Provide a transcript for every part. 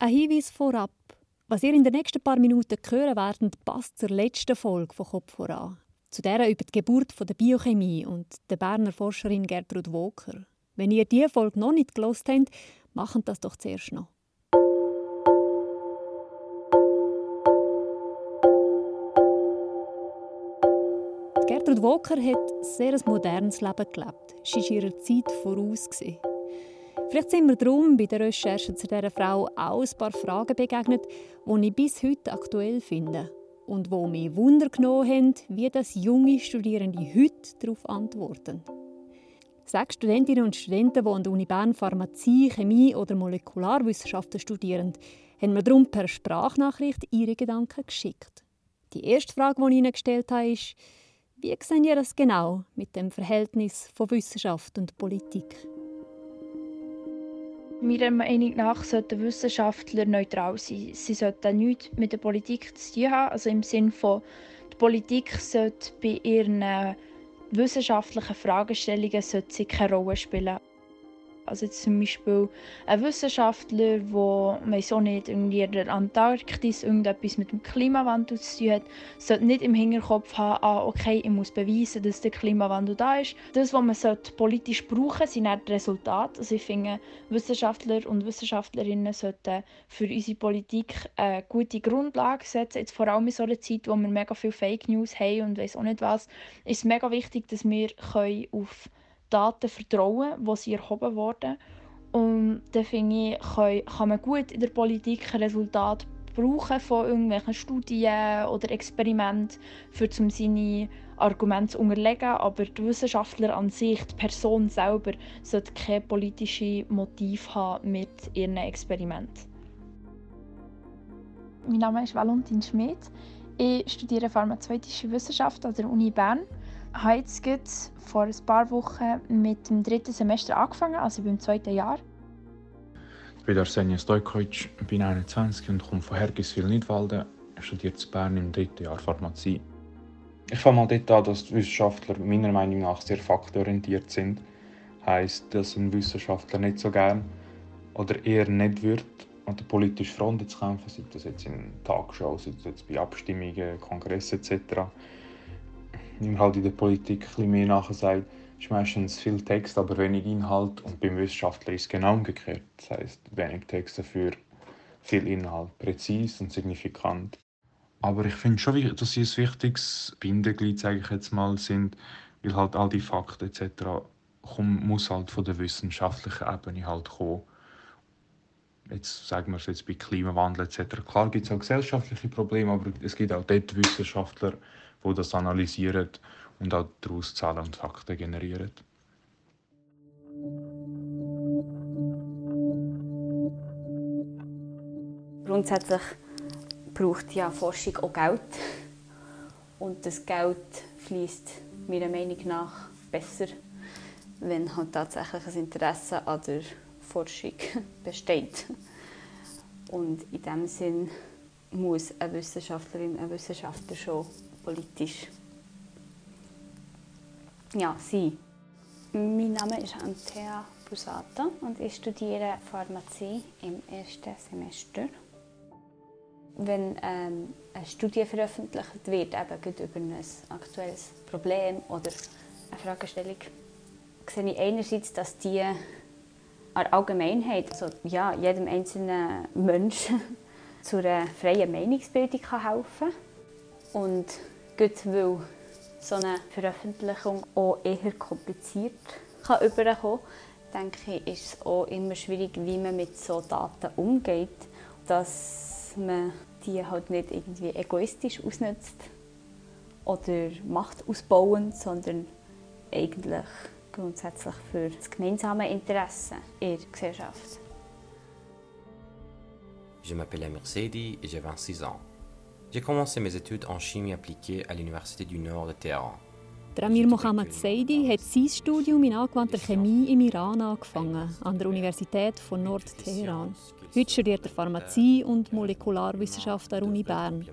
Ein Hinweis vorab. Was ihr in den nächsten paar Minuten hören werdet, passt zur letzten Folge von Kopf voran. Zu der über die Geburt der Biochemie und der Berner Forscherin Gertrud Woker. Wenn ihr diese Folge noch nicht gelost habt, macht das doch zuerst noch. Gertrud Woker hat ein sehr modernes Leben gelebt. Sie war ihrer Zeit voraus. Vielleicht sind mir darum bei der Recherche zu dieser Frau auch ein paar Fragen begegnet, die ich bis heute aktuell finde und wo mich Wunder genommen haben, wie das junge Studierende heute darauf antworten. Sechs Studentinnen und Studenten, die an der Uni Bern Pharmazie, Chemie oder Molekularwissenschaften studieren, haben mir darum per Sprachnachricht ihre Gedanken geschickt. Die erste Frage, die ich ihnen gestellt habe, ist, wie sehen ihr das genau mit dem Verhältnis von Wissenschaft und Politik? Meiner Meinung nach sollten Wissenschaftler neutral sein. Sie sollten nichts mit der Politik zu tun haben. Also im Sinne von, die Politik sollte bei ihren wissenschaftlichen Fragestellungen sollte sie keine Rolle spielen. Also jetzt zum Beispiel ein Wissenschaftler, der so nicht in der Antarktis irgendetwas mit dem Klimawandel zu tun hat, sollte nicht im Hinterkopf haben, ah, okay, ich muss beweisen, dass der Klimawandel da ist. Das, was man sollte politisch brauchen sind dann die Resultate. Also ich finde, Wissenschaftler und Wissenschaftlerinnen sollten für unsere Politik eine gute Grundlage setzen. Jetzt vor allem in so einer Zeit, wo wir mega viele Fake News haben und weiß auch nicht was, ist es mega wichtig, dass wir auf Daten vertrauen, die sie erhoben wurden. Und dann finde ich, kann, man gut in der Politik Resultate brauchen von irgendwelchen Studien oder Experimenten, um seine Argumente zu unterlegen. Aber die Wissenschaftler an sich, die Person selber, sollte kein politisches Motiv haben mit ihren Experimenten. Mein Name ist Valentin Schmidt. Ich studiere pharmazeutische Wissenschaft an der Uni Bern habe jetzt vor ein paar Wochen mit dem dritten Semester angefangen, also beim zweiten Jahr. Ich bin Arsenio Stojkovic, bin 21 und komme von Hergiswil-Nidwalden, studiere in Bern im dritten Jahr Pharmazie. Ich fange mal dort an, dass die Wissenschaftler meiner Meinung nach sehr faktorientiert sind. Heißt, dass ein Wissenschaftler nicht so gern oder eher nicht wird, an der politischen Front zu kämpfen, sei das jetzt in Tagshows, sei das jetzt bei Abstimmungen, Kongressen etc man halt in der Politik ein bisschen mehr nachher sagt, ist meistens viel Text, aber wenig Inhalt. Und beim Wissenschaftler ist es genau umgekehrt. Das heißt, wenig Text dafür, viel Inhalt, präzise und signifikant. Aber ich finde schon, dass sie ein wichtiges Bindeglied, sage ich jetzt mal, sind, weil halt all die Fakten etc. Kommen, muss halt von der wissenschaftlichen Ebene halt kommen. Jetzt sagen wir es jetzt bei Klimawandel etc. Klar gibt es auch gesellschaftliche Probleme, aber es gibt auch dort Wissenschaftler, die das analysieren und auch daraus Zahlen und Fakten generieren. Grundsätzlich braucht ja Forschung auch Geld. Und das Geld fließt meiner Meinung nach besser, wenn halt tatsächlich ein Interesse an der Forschung besteht. Und in diesem Sinn muss eine Wissenschaftlerin, ein Wissenschaftler schon politisch ja, sein. Mein Name ist Antea Busata und ich studiere Pharmazie im ersten Semester. Wenn ähm, eine Studie veröffentlicht wird, eben über ein aktuelles Problem oder eine Fragestellung, sehe ich einerseits, dass die an Allgemeinheit, also ja, jedem einzelnen Menschen zu einer freien Meinungsbildung helfen kann. Gut, weil so eine Veröffentlichung auch eher kompliziert kann überkommen kann, denke ich, ist es auch immer schwierig, wie man mit so Daten umgeht, dass man die halt nicht irgendwie egoistisch ausnutzt oder Macht ausbauen, sondern eigentlich grundsätzlich für das gemeinsame Interesse in der Gesellschaft. Je m'appelle Mercedes et j'ai 26 ans. J'ai commencé mes études en chimie appliquée à l'Université du Nord de Téhéran. Amir Mohamed Seidi hat sein Studium in angewandter Chemie im Iran angefangen, an der Universität von Nord-Teheran. Heute studiert er Pharmazie und Molekularwissenschaft an der Uni Bern.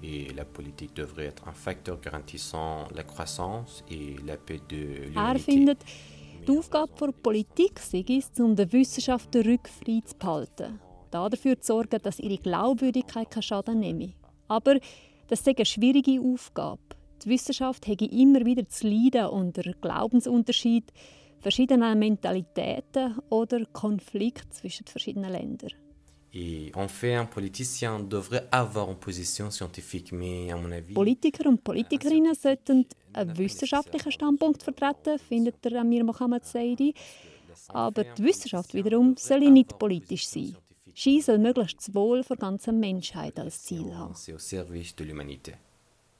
Et la politique devrait être un facteur garantissant la croissance et la paix de l'humanité. Er findet, die Aufgabe der Politik sei es, um der Wissenschaft den Rücken frei zu behalten dafür zu sorgen, dass ihre Glaubwürdigkeit keinen Schaden nehme. Aber das ist eine schwierige Aufgabe. Die Wissenschaft hätte immer wieder zu leiden unter Glaubensunterschied, verschiedenen Mentalitäten oder Konflikt zwischen verschiedenen Ländern. Et en fait, un politicien devrait avoir une position scientifique, mais à mon avis... Politiker und Politikerinnen sollten einen wissenschaftlichen Standpunkt vertreten, findet der Amir Mohammed Saidi. Aber die Wissenschaft wiederum soll nicht politisch sein. Sie soll möglichst das Wohl der ganzen Menschheit als Ziel haben.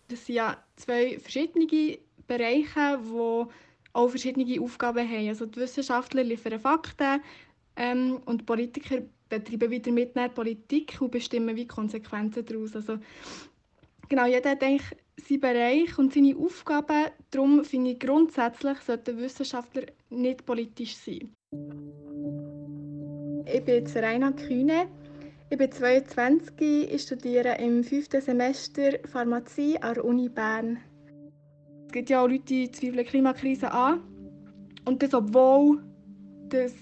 Das sind ja zwei verschiedene Bereiche, die auch verschiedene Aufgaben haben. Also die Wissenschaftler liefern Fakten ähm, und die Politiker betreiben wieder mit der Politik und bestimmen wie Konsequenzen daraus. Also, genau, jeder hat eigentlich seinen Bereich und seine Aufgaben. Darum finde ich grundsätzlich sollten Wissenschaftler nicht politisch sein. Ich bin Raina Kühne. Ich bin 22, ich studiere im fünften Semester Pharmazie an der Uni Bern. Es gibt ja auch Leute, die zweifeln Klimakrise an. Und das, obwohl das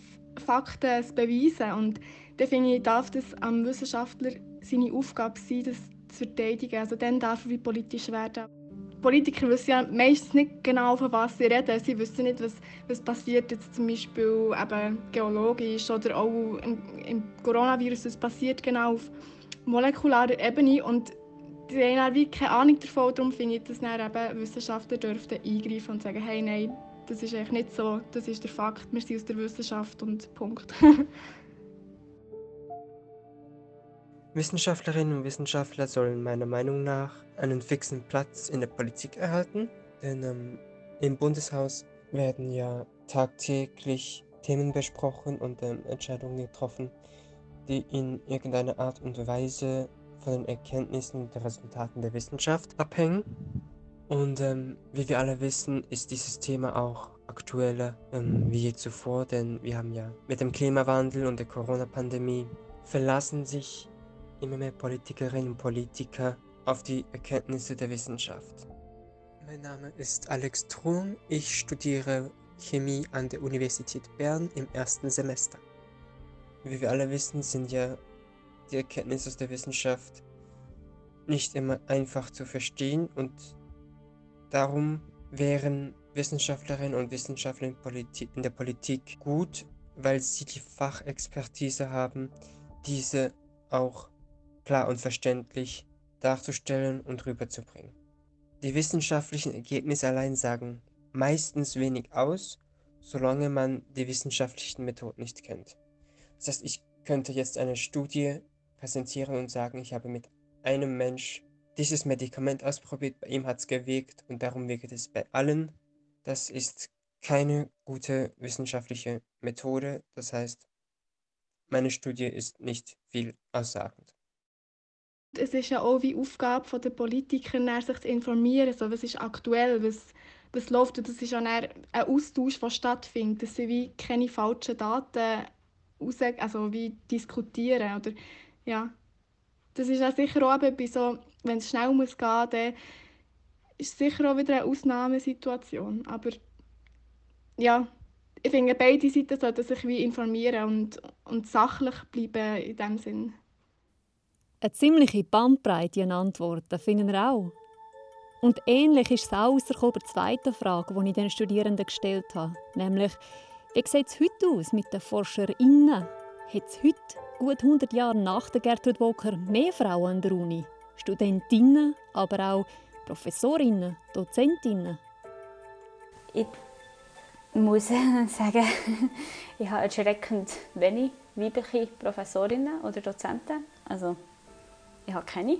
Fakten es beweisen. Und dann finde ich, darf das am Wissenschaftler seine Aufgabe sein, das zu verteidigen. Also dann darf er wie politisch werden. Politiker wissen ja meistens nicht genau, von was sie reden. Sie wissen nicht, was, was passiert jetzt zum Beispiel eben geologisch oder auch im, im Coronavirus, was passiert genau auf molekularer Ebene. Und die haben dann wie keine Ahnung davon. Darum finde ich, dass dann eben Wissenschaftler dürften eingreifen und sagen, hey, nein, das ist eigentlich nicht so, das ist der Fakt, wir sind aus der Wissenschaft und Punkt. Wissenschaftlerinnen und Wissenschaftler sollen meiner Meinung nach einen fixen Platz in der Politik erhalten, denn ähm, im Bundeshaus werden ja tagtäglich Themen besprochen und ähm, Entscheidungen getroffen, die in irgendeiner Art und Weise von den Erkenntnissen und den Resultaten der Wissenschaft abhängen. Und ähm, wie wir alle wissen, ist dieses Thema auch aktueller ähm, wie je zuvor, denn wir haben ja mit dem Klimawandel und der Corona-Pandemie verlassen sich immer mehr Politikerinnen und Politiker auf die Erkenntnisse der Wissenschaft. Mein Name ist Alex Trum, ich studiere Chemie an der Universität Bern im ersten Semester. Wie wir alle wissen, sind ja die Erkenntnisse aus der Wissenschaft nicht immer einfach zu verstehen und darum wären Wissenschaftlerinnen und Wissenschaftler in der Politik gut, weil sie die Fachexpertise haben, diese auch klar und verständlich darzustellen und rüberzubringen. Die wissenschaftlichen Ergebnisse allein sagen meistens wenig aus, solange man die wissenschaftlichen Methoden nicht kennt. Das heißt, ich könnte jetzt eine Studie präsentieren und sagen, ich habe mit einem Mensch dieses Medikament ausprobiert, bei ihm hat es gewirkt und darum wirkt es bei allen. Das ist keine gute wissenschaftliche Methode, das heißt, meine Studie ist nicht viel aussagend es ist ja auch wie Aufgabe der Politiker, sich zu informieren, so, was ist aktuell, was, was läuft. Und das ist ja ein Austausch, der stattfindet, dass sie wie keine falschen Daten raus, also wie diskutieren. Oder, ja. Das ist ja sicher auch bei so, wenn es schnell muss gehen, dann ist sicher auch wieder eine Ausnahmesituation. Aber ja, ich finde, beide Seiten sollten sich wie informieren und, und sachlich bleiben in dem Sinn. Eine ziemliche Bandbreite an Antworten finden wir auch. Und ähnlich ist es auch bei der zweiten Frage, die ich den Studierenden gestellt habe. Nämlich, wie sieht es heute aus mit den ForscherInnen? Hat es heute, gut 100 Jahre nach der Gertrud Walker, mehr Frauen an der Uni? Studentinnen, aber auch Professorinnen, Dozentinnen? Ich muss sagen, ich habe erschreckend wenig weibliche Professorinnen oder Dozenten. Also ich habe keine.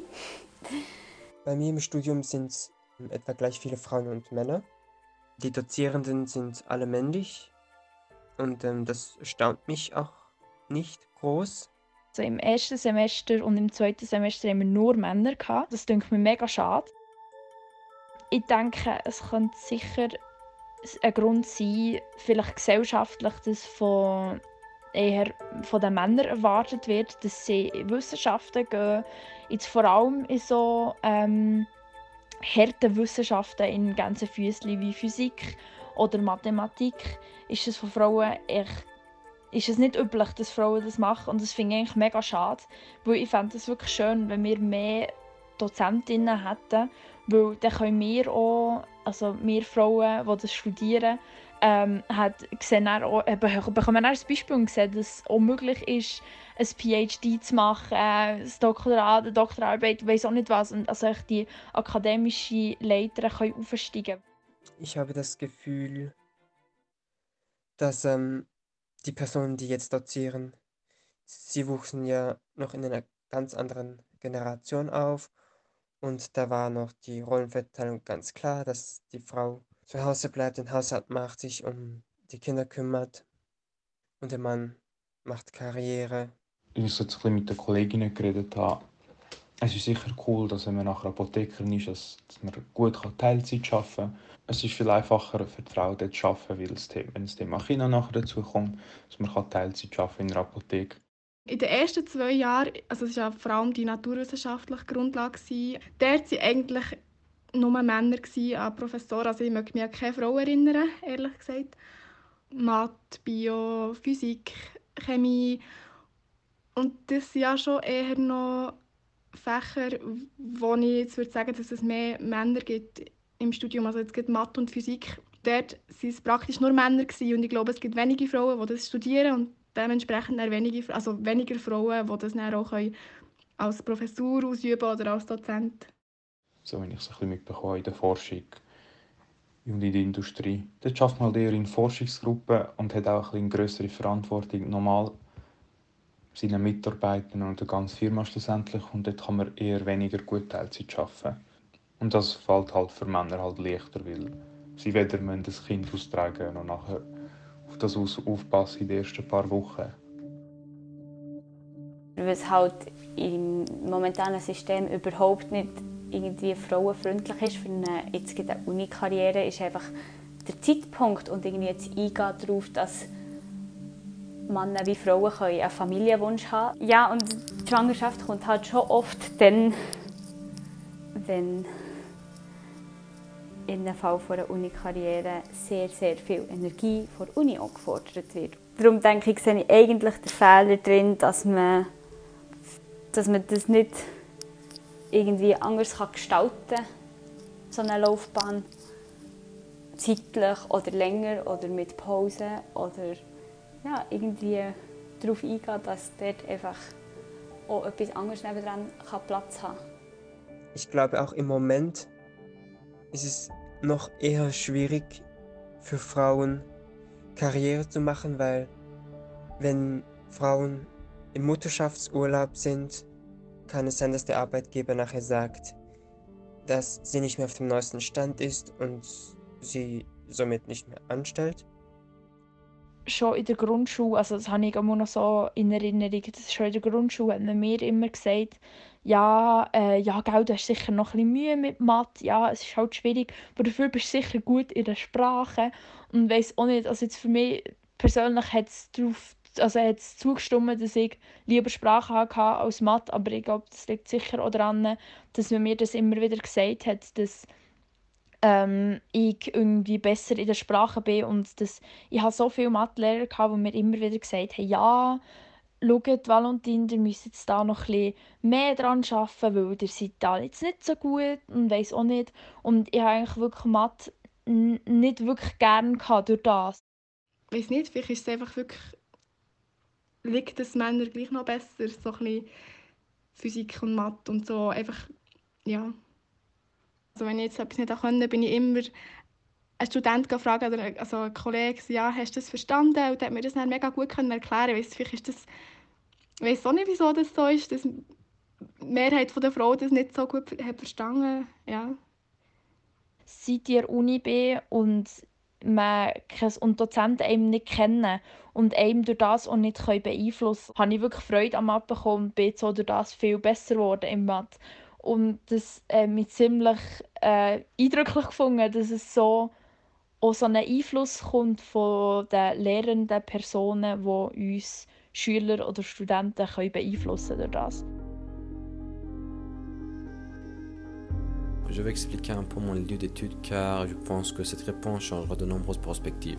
Bei mir im Studium sind es etwa gleich viele Frauen und Männer. Die Dozierenden sind alle männlich und ähm, das staunt mich auch nicht groß. Also Im ersten Semester und im zweiten Semester haben wir nur Männer. Gehabt. Das denke mir mega schade. Ich denke, es könnte sicher ein Grund sein, vielleicht gesellschaftlich, dass von eher von den Männern erwartet wird, dass sie in Wissenschaften gehen. Jetzt vor allem in so ähm, harten Wissenschaften in ganzen Füßchen wie Physik oder Mathematik ist es von Frauen echt ist es nicht üblich, dass Frauen das machen und das finde ich eigentlich mega schade, weil ich fände es wirklich schön, wenn wir mehr Dozentinnen hätten, weil dann können wir auch, also wir Frauen, die das studieren, ähm, hat, sehen auch, äh, bekommen auch ein Beispiel und sehen, dass es auch möglich ist, ein PhD zu machen, äh, ein Doktorat, eine Doktorarbeit, weiß auch nicht was, und also die akademische Leiter können aufsteigen Ich habe das Gefühl, dass ähm, die Personen, die jetzt dozieren, sie wuchsen ja noch in einer ganz anderen Generation auf. Und da war noch die Rollenverteilung ganz klar, dass die Frau zu Hause bleibt, den Haushalt macht, sich um die Kinder kümmert und der Mann macht Karriere. Ich so ein bisschen mit den Kolleginnen geredet habe. Es ist sicher cool, dass wenn man nachher Apothekerin ist, dass, dass man gut Teilzeit arbeiten kann. Es ist viel einfacher für die Frau dort zu arbeiten, weil es, wenn das Thema Kinder nachher dazu kommt, dass man Teilzeit arbeiten in der Apotheke. In den ersten zwei Jahren, also es war ja vor allem die naturwissenschaftliche Grundlage, dort waren eigentlich nur Männer an Professoren. Also ich möchte mich an keine Frau erinnern, ehrlich gesagt. Mathe, Bio, Physik, Chemie. Und das sind ja schon eher noch Fächer, wo ich jetzt würde sagen, dass es mehr Männer gibt im Studium. Also jetzt gibt Mathe und Physik. Dort waren es praktisch nur Männer gewesen. und ich glaube, es gibt wenige Frauen, die das studieren und dementsprechend wenige, also weniger Frauen, die das dann auch als Professur ausüben oder als Dozent so wenn ich es ein bisschen mitbekomme in der Forschung und in der Industrie. Dort schafft man halt eher in Forschungsgruppen und hat auch ein eine größere Verantwortung normal seinen Mitarbeitern und der ganzen Firma schlussendlich und dort kann man eher weniger gut Teilzeit arbeiten. Und das fällt halt für Männer halt leichter, weil sie weder müssen das Kind austragen und nachher auf das aufpassen in den ersten paar Wochen. Weil es halt im momentanen System überhaupt nicht irgendwie frauenfreundlich ist für eine, jetzt Uni-Karriere, ist einfach der Zeitpunkt und irgendwie jetzt eingehen darauf, dass Männer wie Frauen können einen Familienwunsch haben Ja, und die Schwangerschaft kommt halt schon oft dann, wenn in dem Fall von einer Uni-Karriere sehr, sehr viel Energie von der Uni auch gefordert wird. Darum denke ich, sehe ich eigentlich den Fehler drin, dass man, dass man das nicht irgendwie anders gestalten kann, so eine Laufbahn. Zeitlich oder länger oder mit Pause oder ja, irgendwie darauf eingehen, dass dort einfach auch etwas anderes nebendran Platz haben. Ich glaube auch im Moment ist es noch eher schwierig für Frauen Karriere zu machen, weil wenn Frauen im Mutterschaftsurlaub sind, kann es sein, dass der Arbeitgeber nachher sagt, dass sie nicht mehr auf dem neuesten Stand ist und sie somit nicht mehr anstellt? Schon in der Grundschule, also das habe ich immer noch so in Erinnerung, dass schon in der Grundschule hat man mir immer gesagt, ja, äh, ja, gell, du hast sicher noch ein bisschen Mühe mit Mathe, ja, es ist halt schwierig, aber dafür bist du sicher gut in der Sprache und weiß auch nicht, also jetzt für mich persönlich hat es darauf also er hat zugestimmt, dass ich lieber Sprache hatte als Mathe, aber ich glaube, das liegt sicher auch daran, dass man mir das immer wieder gesagt hat, dass ähm, ich irgendwie besser in der Sprache bin und dass ich habe so viele Mathelehrer gehabt, die mir immer wieder gesagt haben, ja, schaut, Valentin, ihr müsst jetzt da noch ein mehr dran arbeiten, weil ihr seid da jetzt nicht so gut und weiß auch nicht. Und ich habe eigentlich wirklich Mathe nicht wirklich gerne durch das. Ich weiß nicht, vielleicht ist es einfach wirklich liegt es Männer gleich noch besser, so ein bisschen Physik und Mathe und so, einfach, ja. Also wenn ich jetzt etwas nicht konnte, bin ich immer einen Student gefragt oder also einen Kollegen, ja, hast du das verstanden? Und der hat mir das dann mega gut können erklären können. Vielleicht ist das, ich weiß auch nicht, wieso das so ist, dass die Mehrheit der Frauen das nicht so gut hat verstanden ja. Seit ich Uni bin und man und Dozenten einem nicht kennen und einem durch das auch nicht beeinflussen können, habe ich wirklich Freude am Mathe bekommen und bin so durch das viel besser geworden im Mathe. Und das äh, mich ziemlich äh, eindrücklich gefunden, dass es so auch so einen Einfluss kommt von den lehrenden Personen, die uns Schüler oder Studenten können beeinflussen durch das. Je vais expliquer un peu mon lieu d'études car je pense que cette réponse changera de nombreuses perspectives.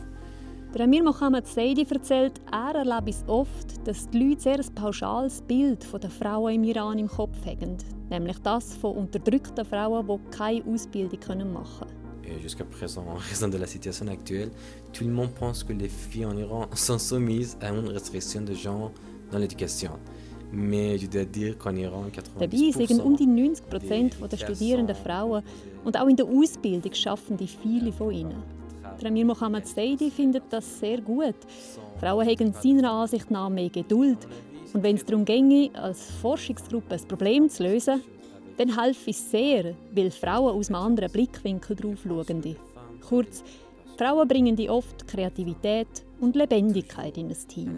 Der Amir Mohammed Seidi erzählt, er erlebt es oft, dass die Leute sehr ein pauschales Bild von der Frauen im Iran im Kopf haben. Nämlich das von unterdrückten Frauen, die keine Ausbildung machen können. Jusqu'à présent, en raison de la situation actuelle, tout le monde pense que les filles en Iran sont soumises à une restriction de genre dans l'éducation. Mais je dois dire qu'en Iran, 90% Dabei sind um die 90 Prozent der studierenden Frauen und auch in der Ausbildung schaffen die viele von ihnen. Amir Mohammed Seidi findet das sehr gut. Frauen haben seiner Ansicht nach mehr Geduld. Und wenn es darum ginge, als Forschungsgruppe ein Problem zu lösen, dann helfe es sehr, weil Frauen aus einem anderen Blickwinkel drauf schauen. Kurz, Frauen bringen die oft Kreativität und Lebendigkeit in das Team.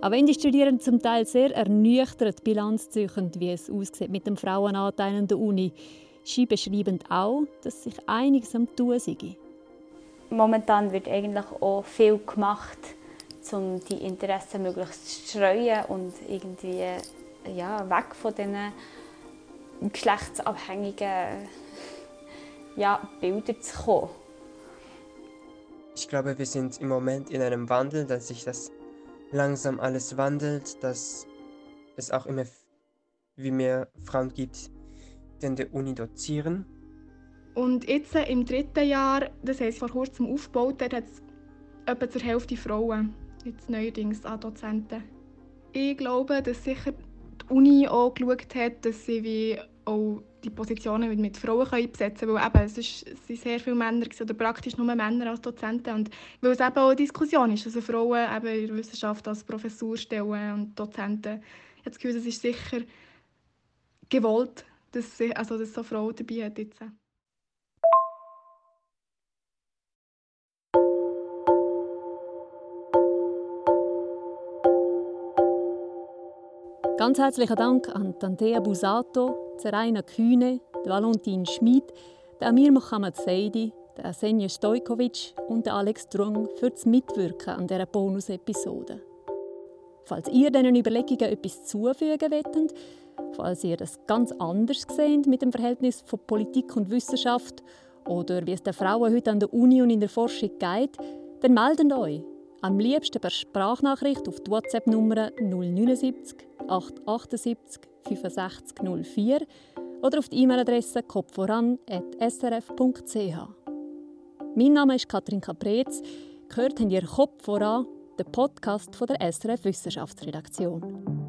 Auch wenn die Studierenden zum Teil sehr ernüchtert Bilanz ziehen, wie es aussieht mit dem Frauenanteil an der Uni, sie beschreiben auch, dass sich einiges am tun sei. Momentan wird eigentlich auch viel gemacht, um die Interessen möglichst zu streuen und irgendwie ja, weg von diesen geschlechtsabhängigen ja, Bildern zu kommen. Ich glaube, wir sind im Moment in einem Wandel, dass sich das langsam alles wandelt, dass es auch immer wie mehr Frauen gibt, die an der Uni dozieren. Und jetzt im dritten Jahr, das heißt vor kurzem aufgebaut, hat es etwa zur Hälfte Frauen, jetzt neuerdings an Dozenten. Ich glaube, dass sicher die Uni auch geschaut hat, dass sie wie auch die Positionen mit Frauen können besetzen können. Weil eben, es, ist, es sind sehr viele Männer oder praktisch nur Männer als Dozenten. Und weil es eben auch eine Diskussion ist, also Frauen eben in der Wissenschaft als Professurstellen und Dozenten. Ich habe das Gefühl, es ist sicher gewollt, dass, sie, also, dass so Frauen dabei hat jetzt. Ganz herzlichen Dank an Tantea Busato, Zeraina Kühne, Valentin Schmid, Amir Mohamed Seidi, Senja Stojkovic und Alex Drung für das Mitwirken an dieser Bonus-Episode. Falls ihr diesen Überlegungen etwas zufügen wollt, falls ihr das ganz anders seht mit dem Verhältnis von Politik und Wissenschaft oder wie es den Frauen heute an der Uni und in der Forschung geht, dann meldet euch am liebsten per Sprachnachricht auf die WhatsApp-Nummer 079 878 65 04 oder auf die E-Mail-Adresse kopfvoran.srf.ch. Mein Name ist Katrin Caprez. Gehört habt ihr Kopf voran, der Podcast von der SRF Wissenschaftsredaktion.